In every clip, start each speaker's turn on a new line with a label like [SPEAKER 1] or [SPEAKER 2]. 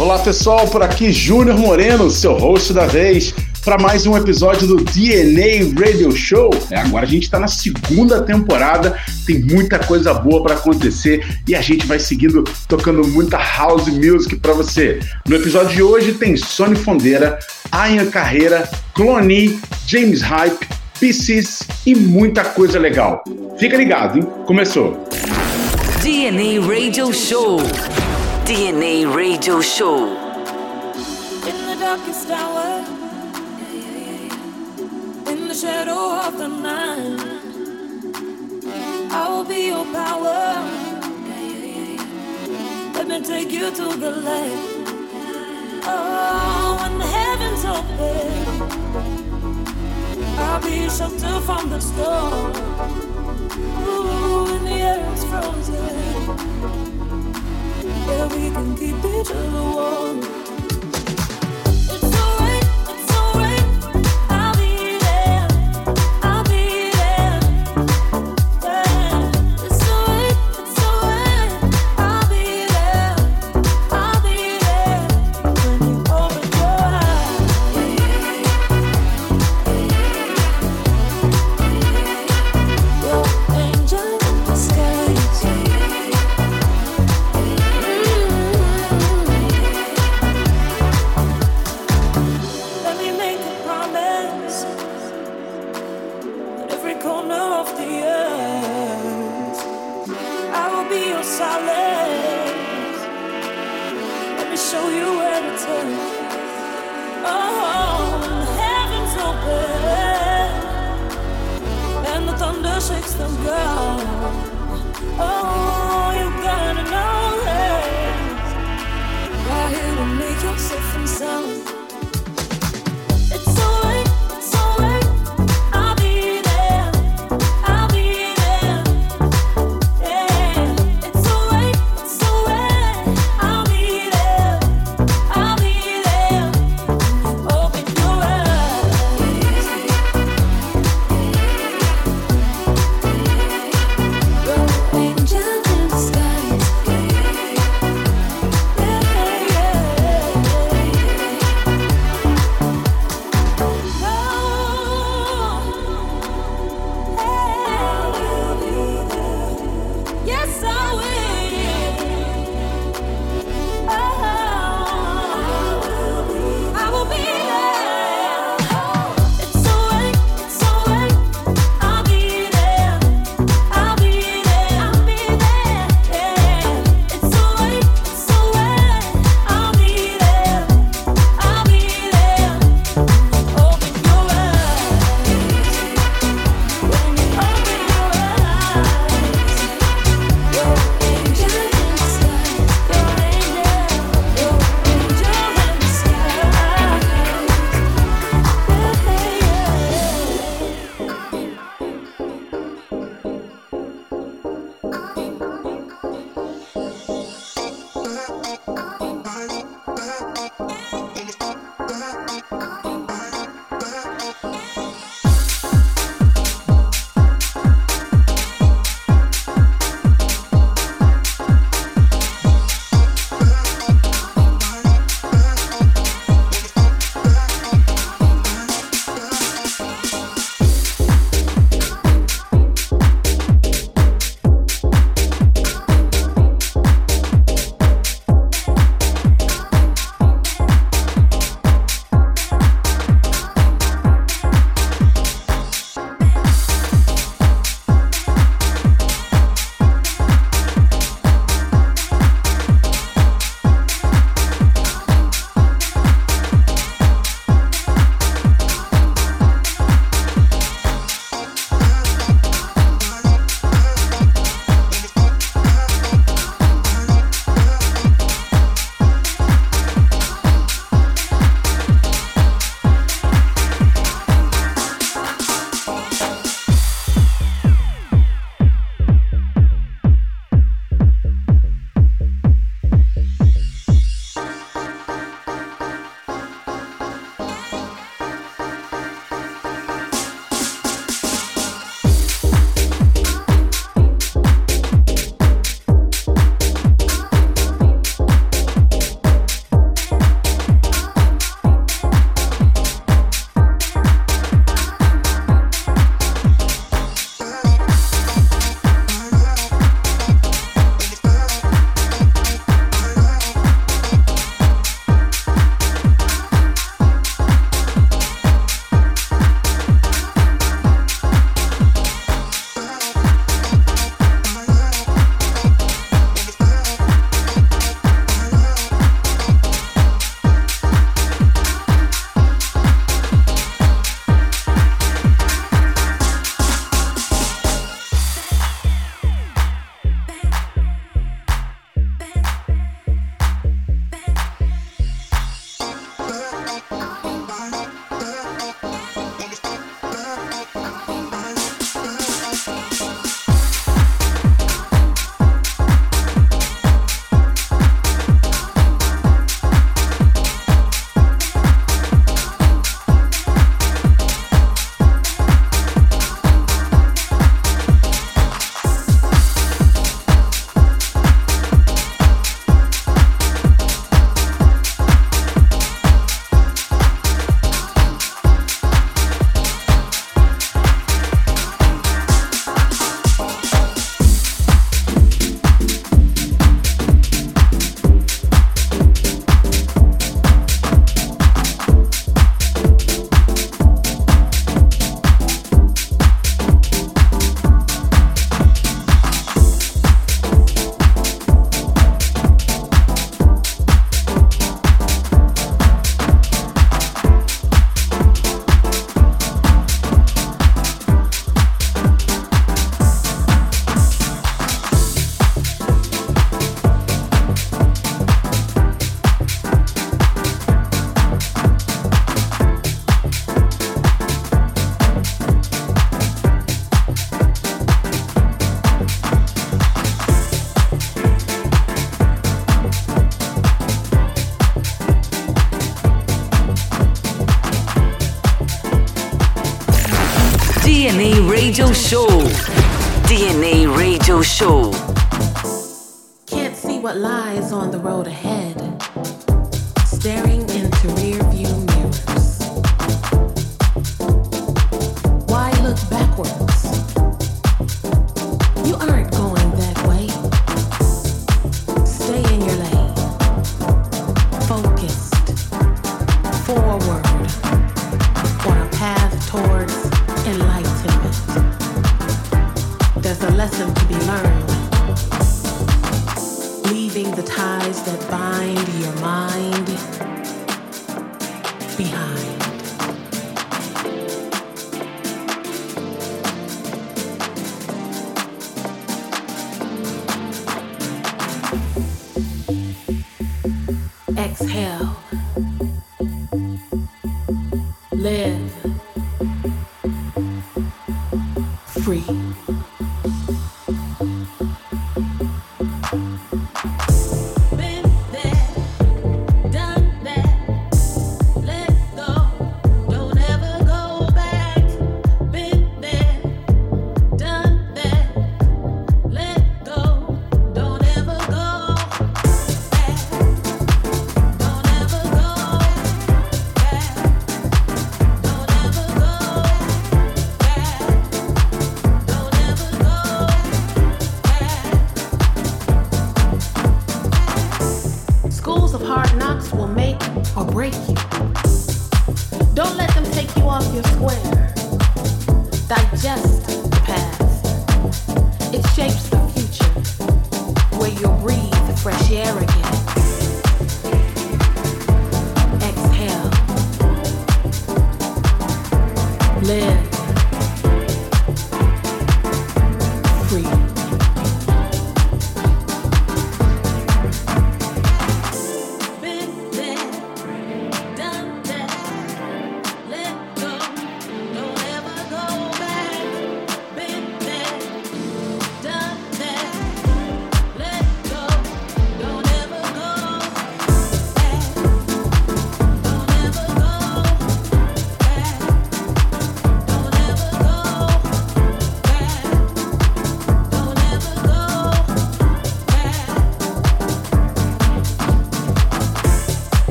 [SPEAKER 1] Olá pessoal, por aqui Júnior Moreno, seu host da vez, para mais um episódio do DNA Radio Show. É, agora a gente está na segunda temporada, tem muita coisa boa para acontecer e a gente vai seguindo tocando muita house music para você. No episódio de hoje tem Sony Fondeira, Ayan Carreira, Clone, James Hype, PCs e muita coisa legal. Fica ligado, hein? Começou!
[SPEAKER 2] DNA Radio Show. DNA Radio Show.
[SPEAKER 3] In the darkest hour, in the shadow of the night, I will be your power. Let me take you to the light. Oh, when the heavens open, I'll be from the storm. Ooh, when the air is frozen yeah, we can keep each other warm.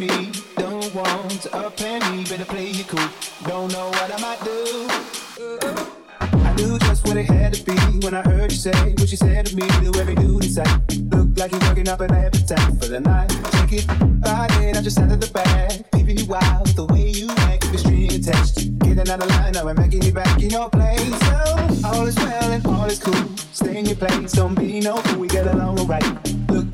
[SPEAKER 4] Me.
[SPEAKER 5] Don't want a penny, better play it cool. Don't know what I might do. I knew just what it had to be when I heard you say what you said to me. Do every duty sight. Look like you're working up an appetite for the night. Take it, ride it, I just out of the bag. Peeping you out the way you act, the string attached. Getting out of line, now I'm making you back in your place. So, all is well and all is cool. Stay in your place, don't be no fool. We get along alright.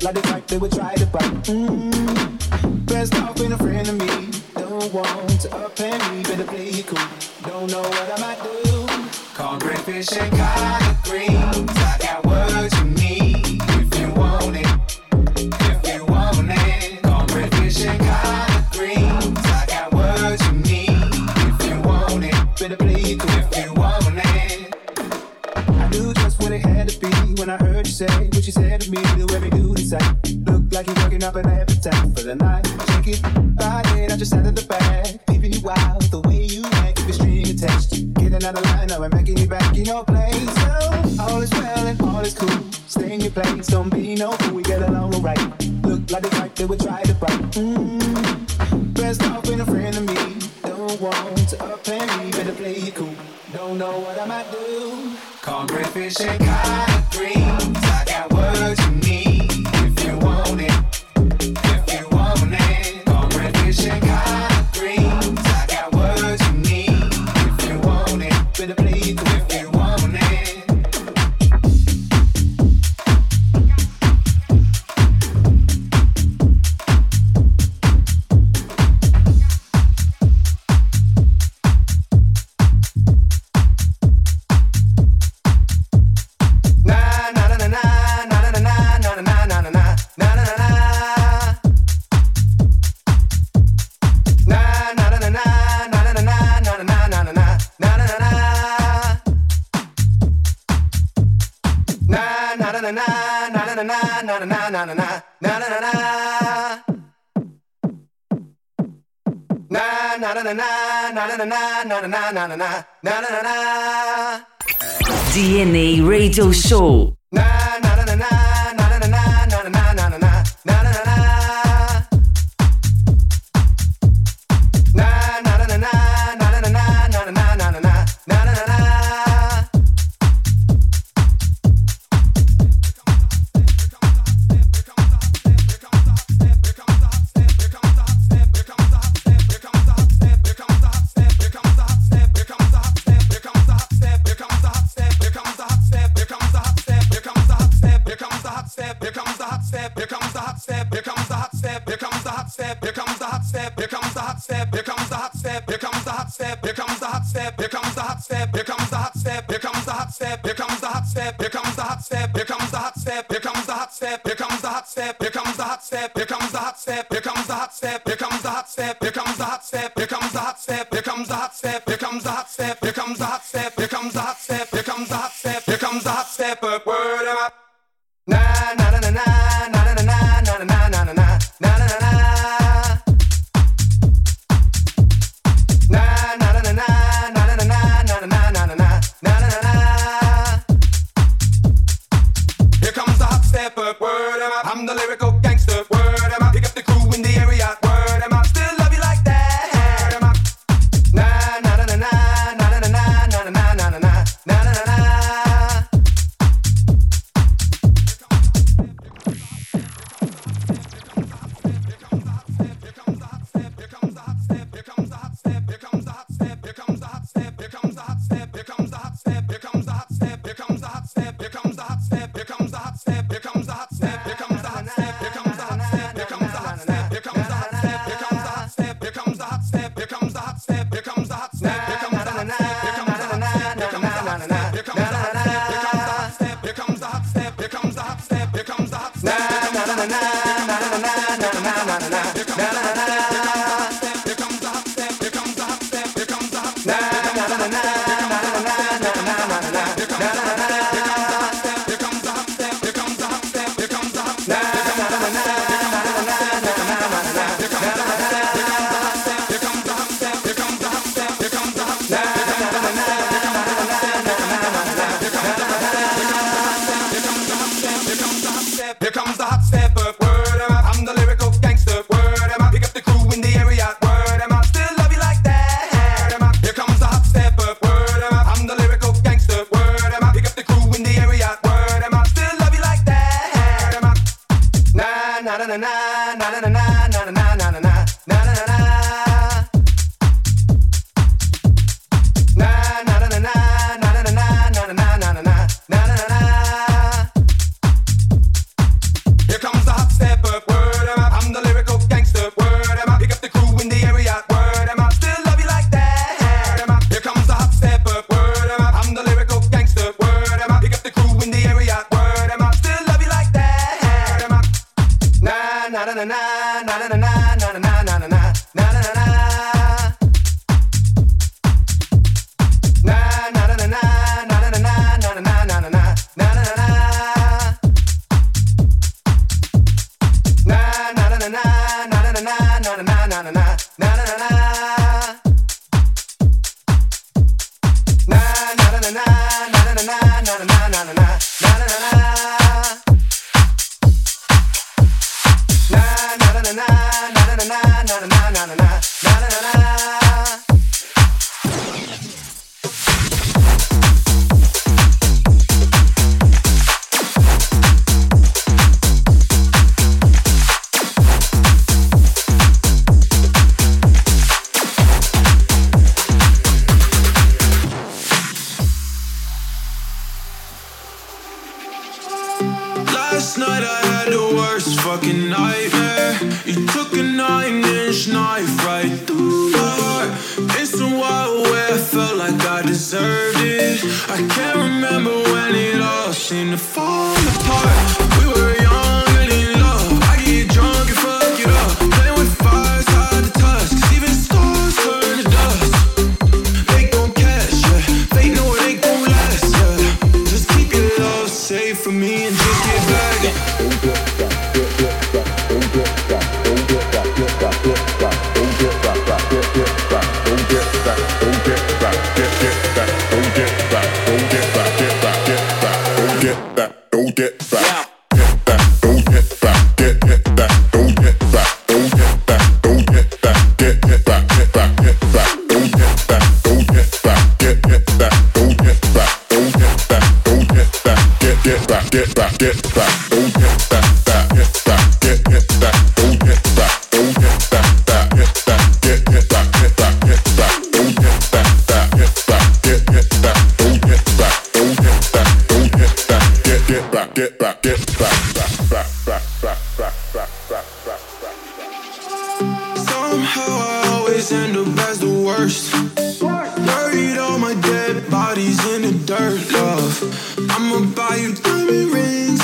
[SPEAKER 5] Like the type that would try to fight. Mm-hmm. Best off being a friend of me. Don't want to up and me, better play it cool. Don't know what I might do. Cornbread, fish, and collard greens. I got what you need if you want it. If you want it. Cornbread, and say what you said to me. the way we Do duty sight. Look like you're working up an appetite for the night. Take it, it, I just out of the bag. Peeping you out the way you act, the string attached. Getting out of line, now I'm making you back in your place. So, all is well and all is cool. Stay in your place, don't be no fool. We get along alright. Look like the type that would try to fight. Mm-hmm. Best off being a friend of me. Don't want to up and better play it cool. Don't know what I might do. Cornbread, fish, and collard greens. I got what you need if you want it. If you want it. Cornbread, fish, and
[SPEAKER 2] DNA Radio Show.
[SPEAKER 6] Get back, get back, buy you get back.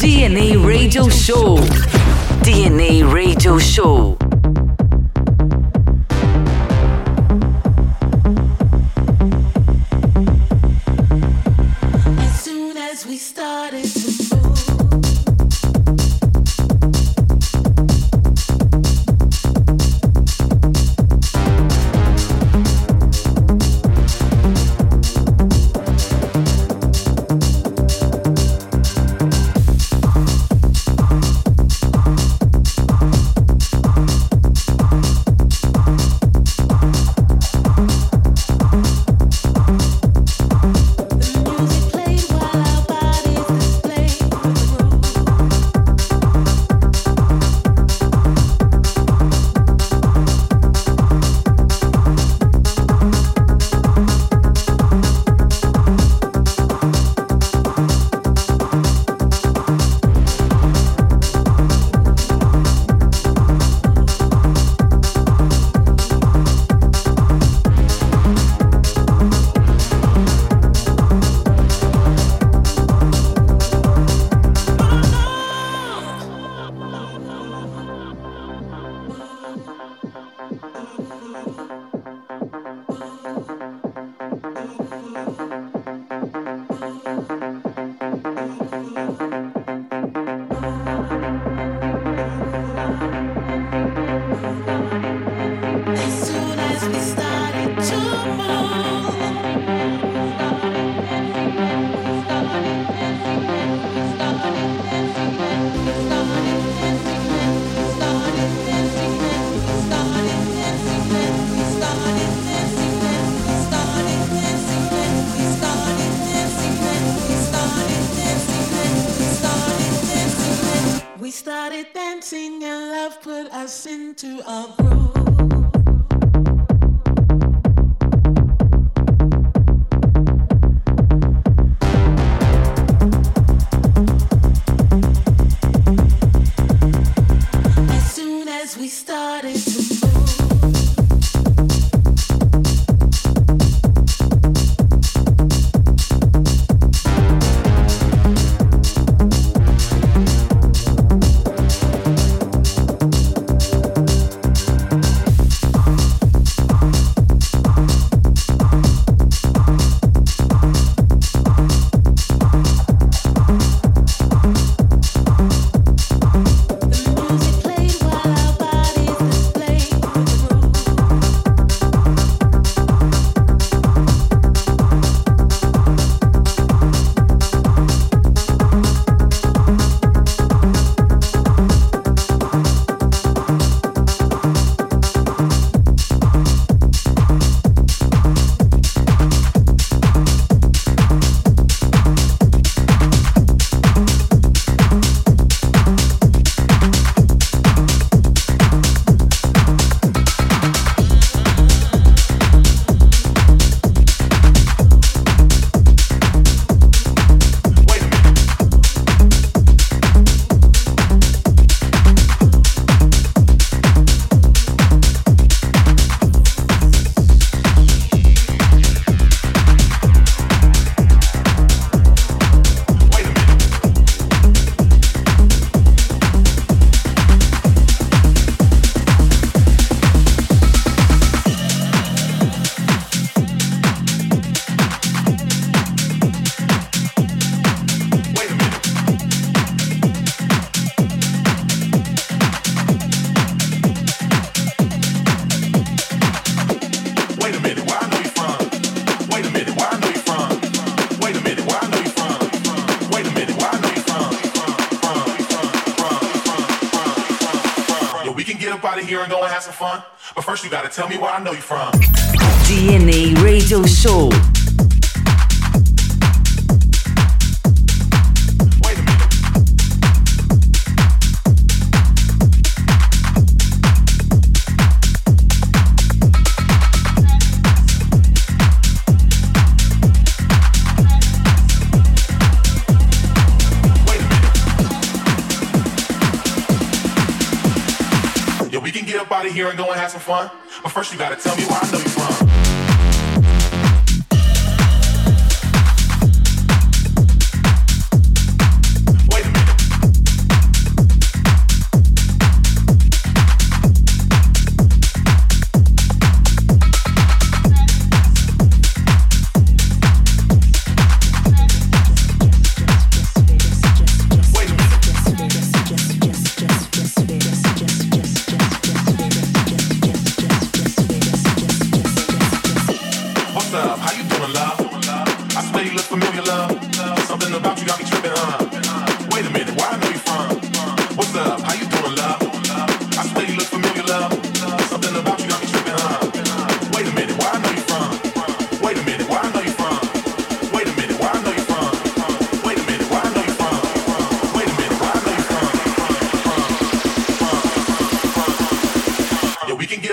[SPEAKER 3] DNA Radio Show. DNA Radio Show.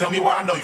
[SPEAKER 4] Tell me where I know you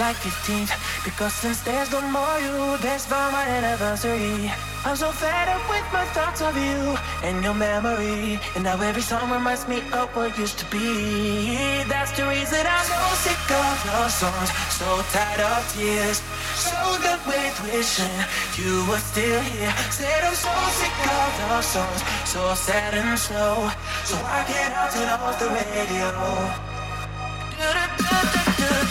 [SPEAKER 7] July 15th Because since there's no more you There's no my anniversary I'm so fed up with my thoughts of you And your memory. And now every song reminds me of what used to be. That's the reason I'm so sick of your songs. So tired of tears. So done with wishing You were still here. Said I'm so sick of your songs. So sad and slow. So I get out turn off the radio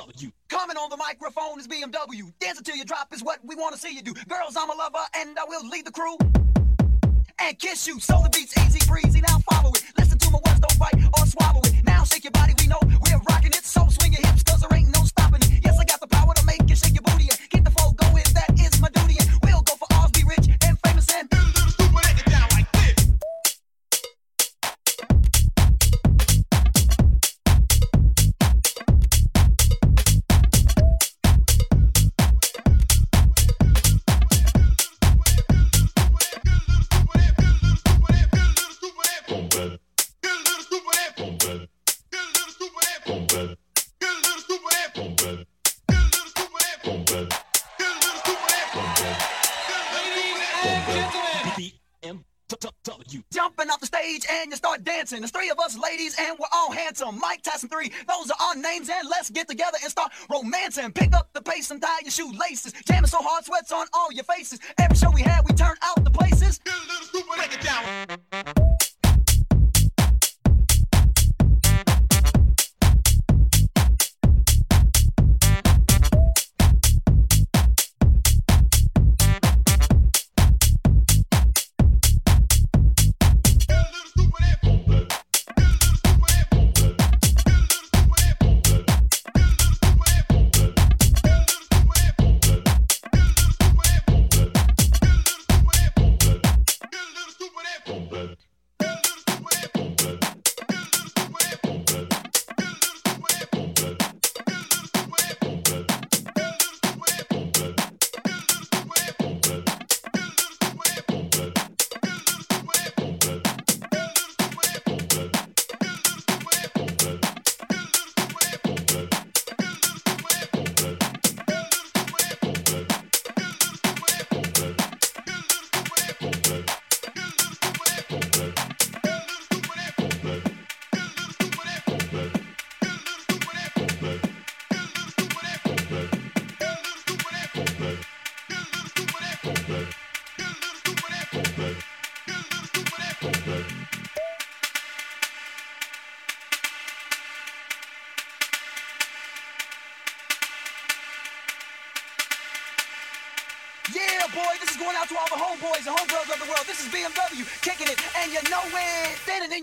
[SPEAKER 8] BMW. Coming on the microphone is BMW. Dancing till you drop is what we want to see you do. Girls, I'm a lover and I will lead the crew and kiss you. So the beat's easy breezy. Now follow it. Listen to my words, don't bite or swallow it. Now
[SPEAKER 9] shake your body, we know we're rocking it. So swing your hips, cause there ain't no stopping it. Yes, I got the power to make you shake your booty. Mike Tyson 3, those are our names and
[SPEAKER 10] let's get together and start romancing. Pick up the pace
[SPEAKER 11] and tie your shoelaces. Jamming so hard, sweats on all your faces. Every show we had, we turn out the places.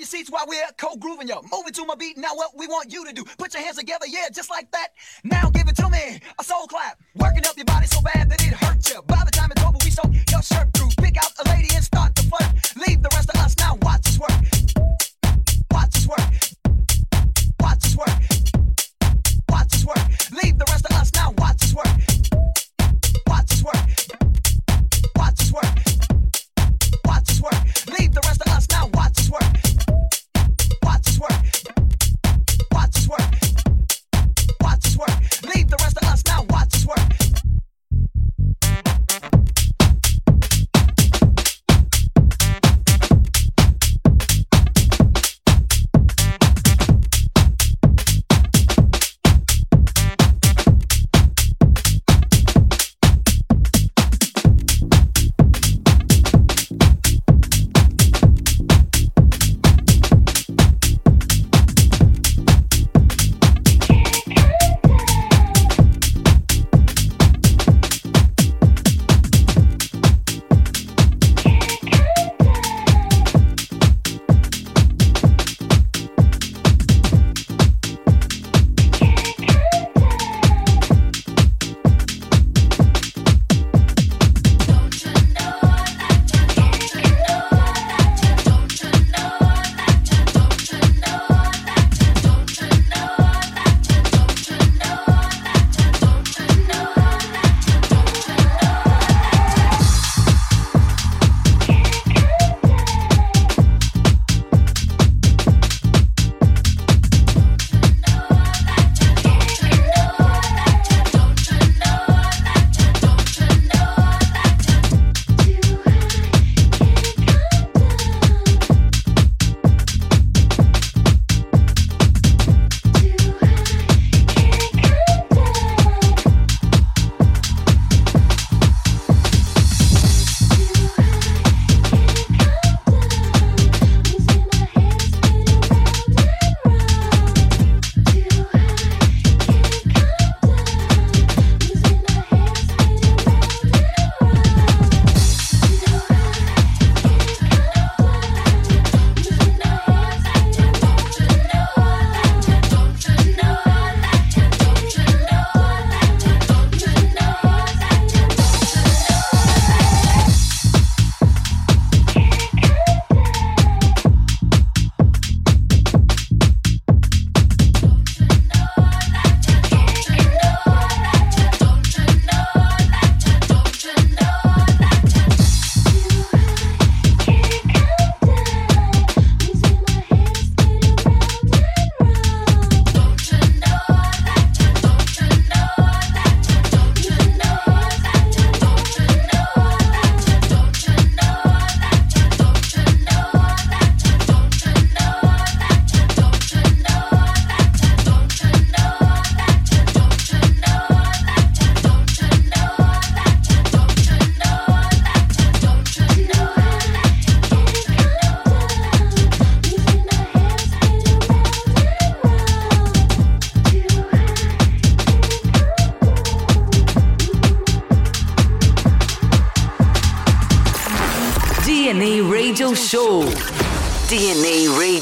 [SPEAKER 11] Seats while we're co-grooving you. Moving to my beat, now what we want you to do. Put your hands together, yeah, just like that. Now give it to me, a soul clap. Working up your body so bad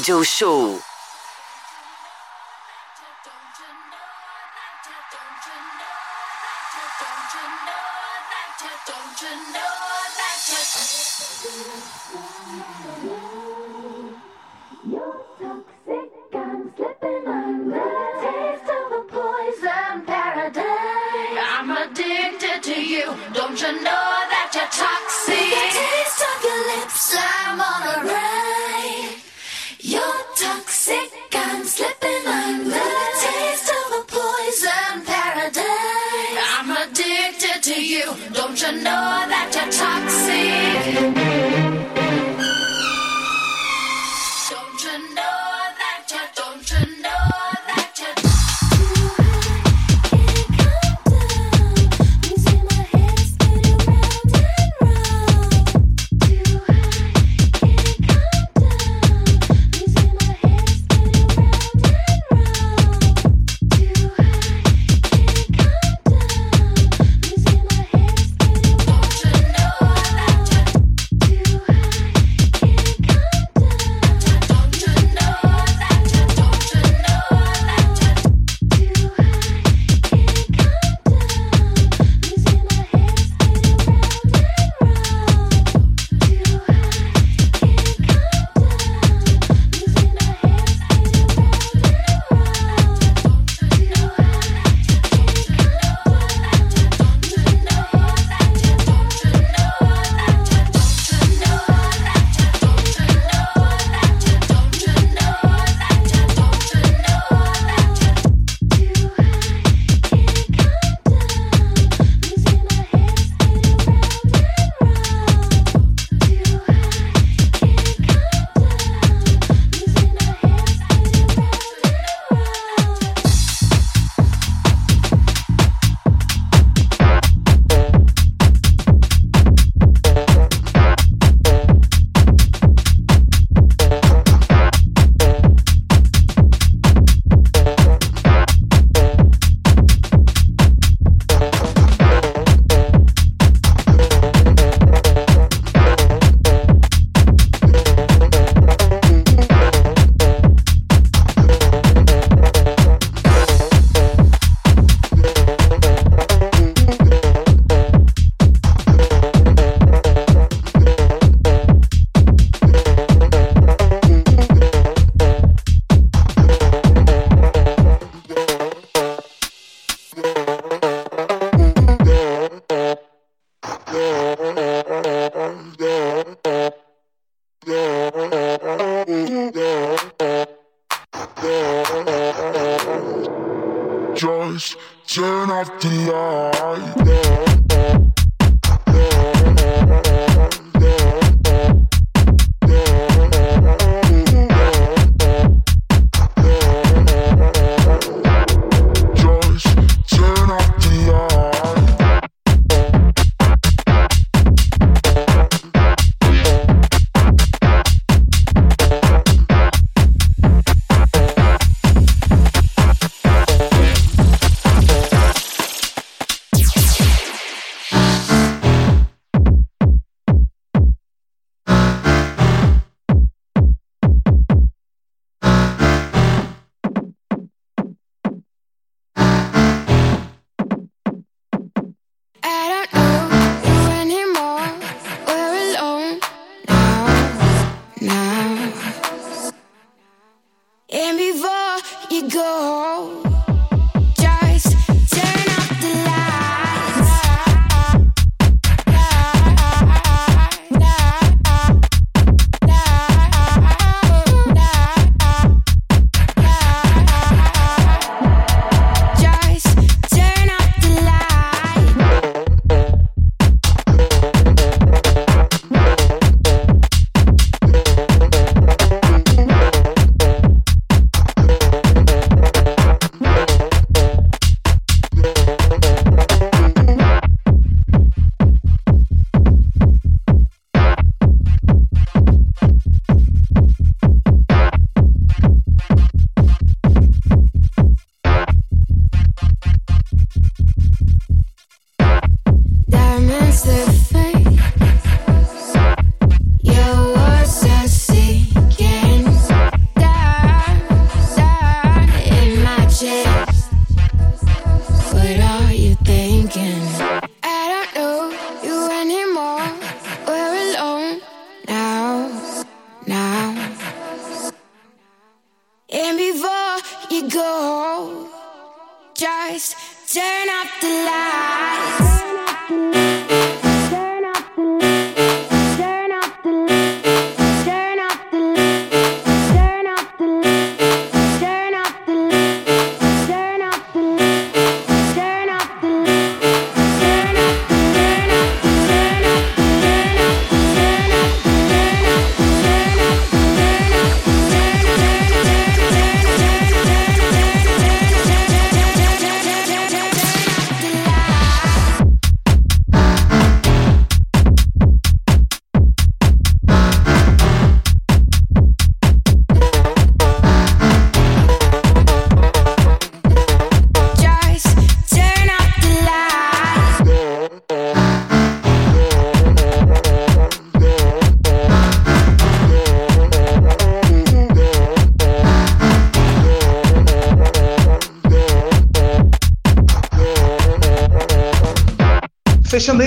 [SPEAKER 11] DNA
[SPEAKER 1] Radio Show.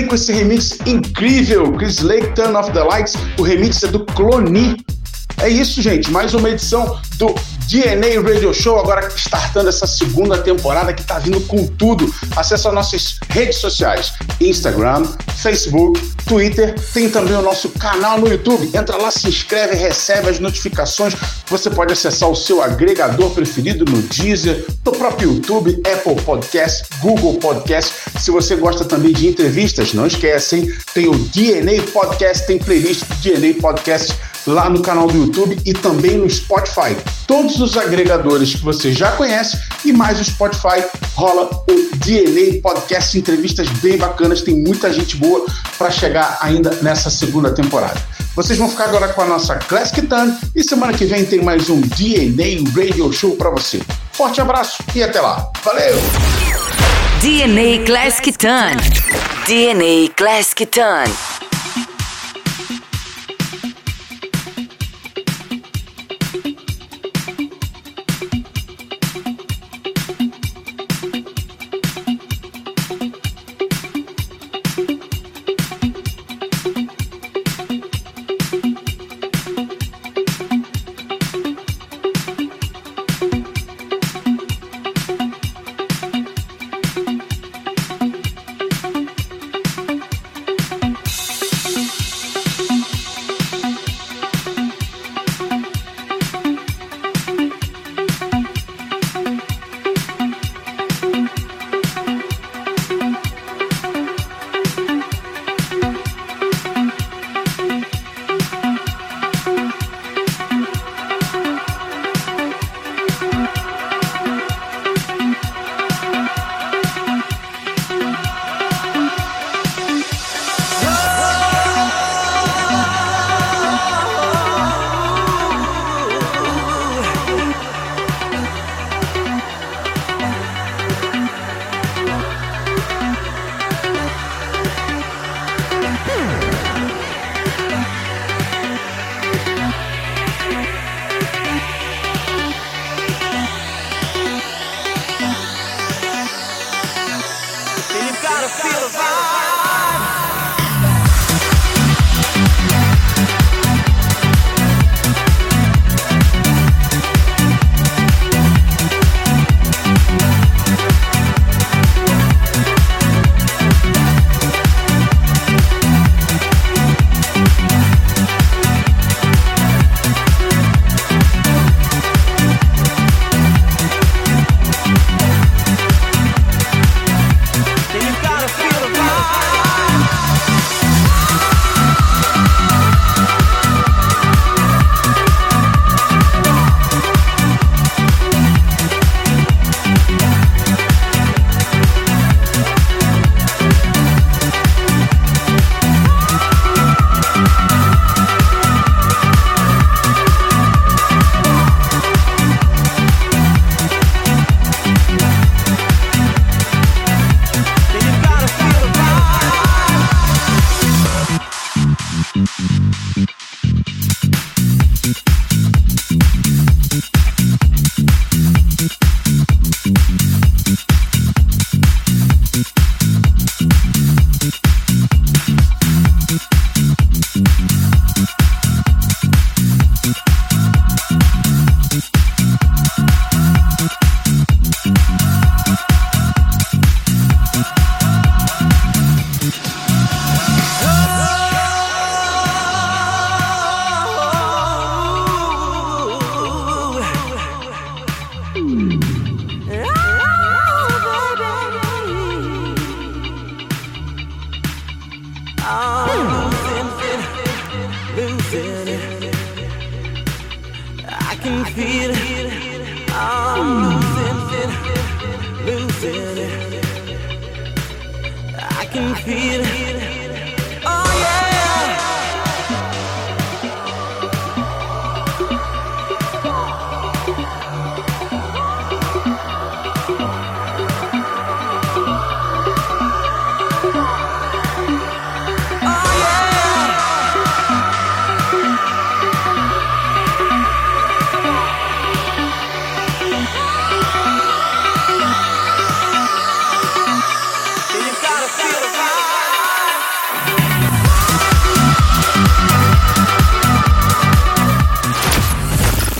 [SPEAKER 1] Com esse remix incrível, Chris Lake Turn Off the Lights, o remix é do Cloni. É isso, gente, mais uma edição do DNA Radio Show, agora startando essa segunda temporada que tá vindo com tudo. Acesse as nossas redes sociais, Instagram, Facebook, Twitter, tem também o nosso canal no YouTube. Entra lá, se inscreve, recebe as notificações. Você pode acessar o seu agregador preferido no Deezer, no próprio YouTube, Apple Podcast, Google Podcast. Se você gosta também de entrevistas, não esquece, hein? Tem o DNA Podcast, tem playlist do DNA Podcast lá no canal do YouTube e também no Spotify. Todos os agregadores que você já conhece e mais o Spotify rola o DNA Podcast, entrevistas bem bacanas, tem muita gente boa para chegar ainda nessa segunda temporada. Vocês vão ficar agora com a nossa Classic Turn e semana que vem tem mais um DNA Radio Show para você. Forte abraço e até lá. Valeu!
[SPEAKER 2] DNA Classic Ton. DNA Classic Ton.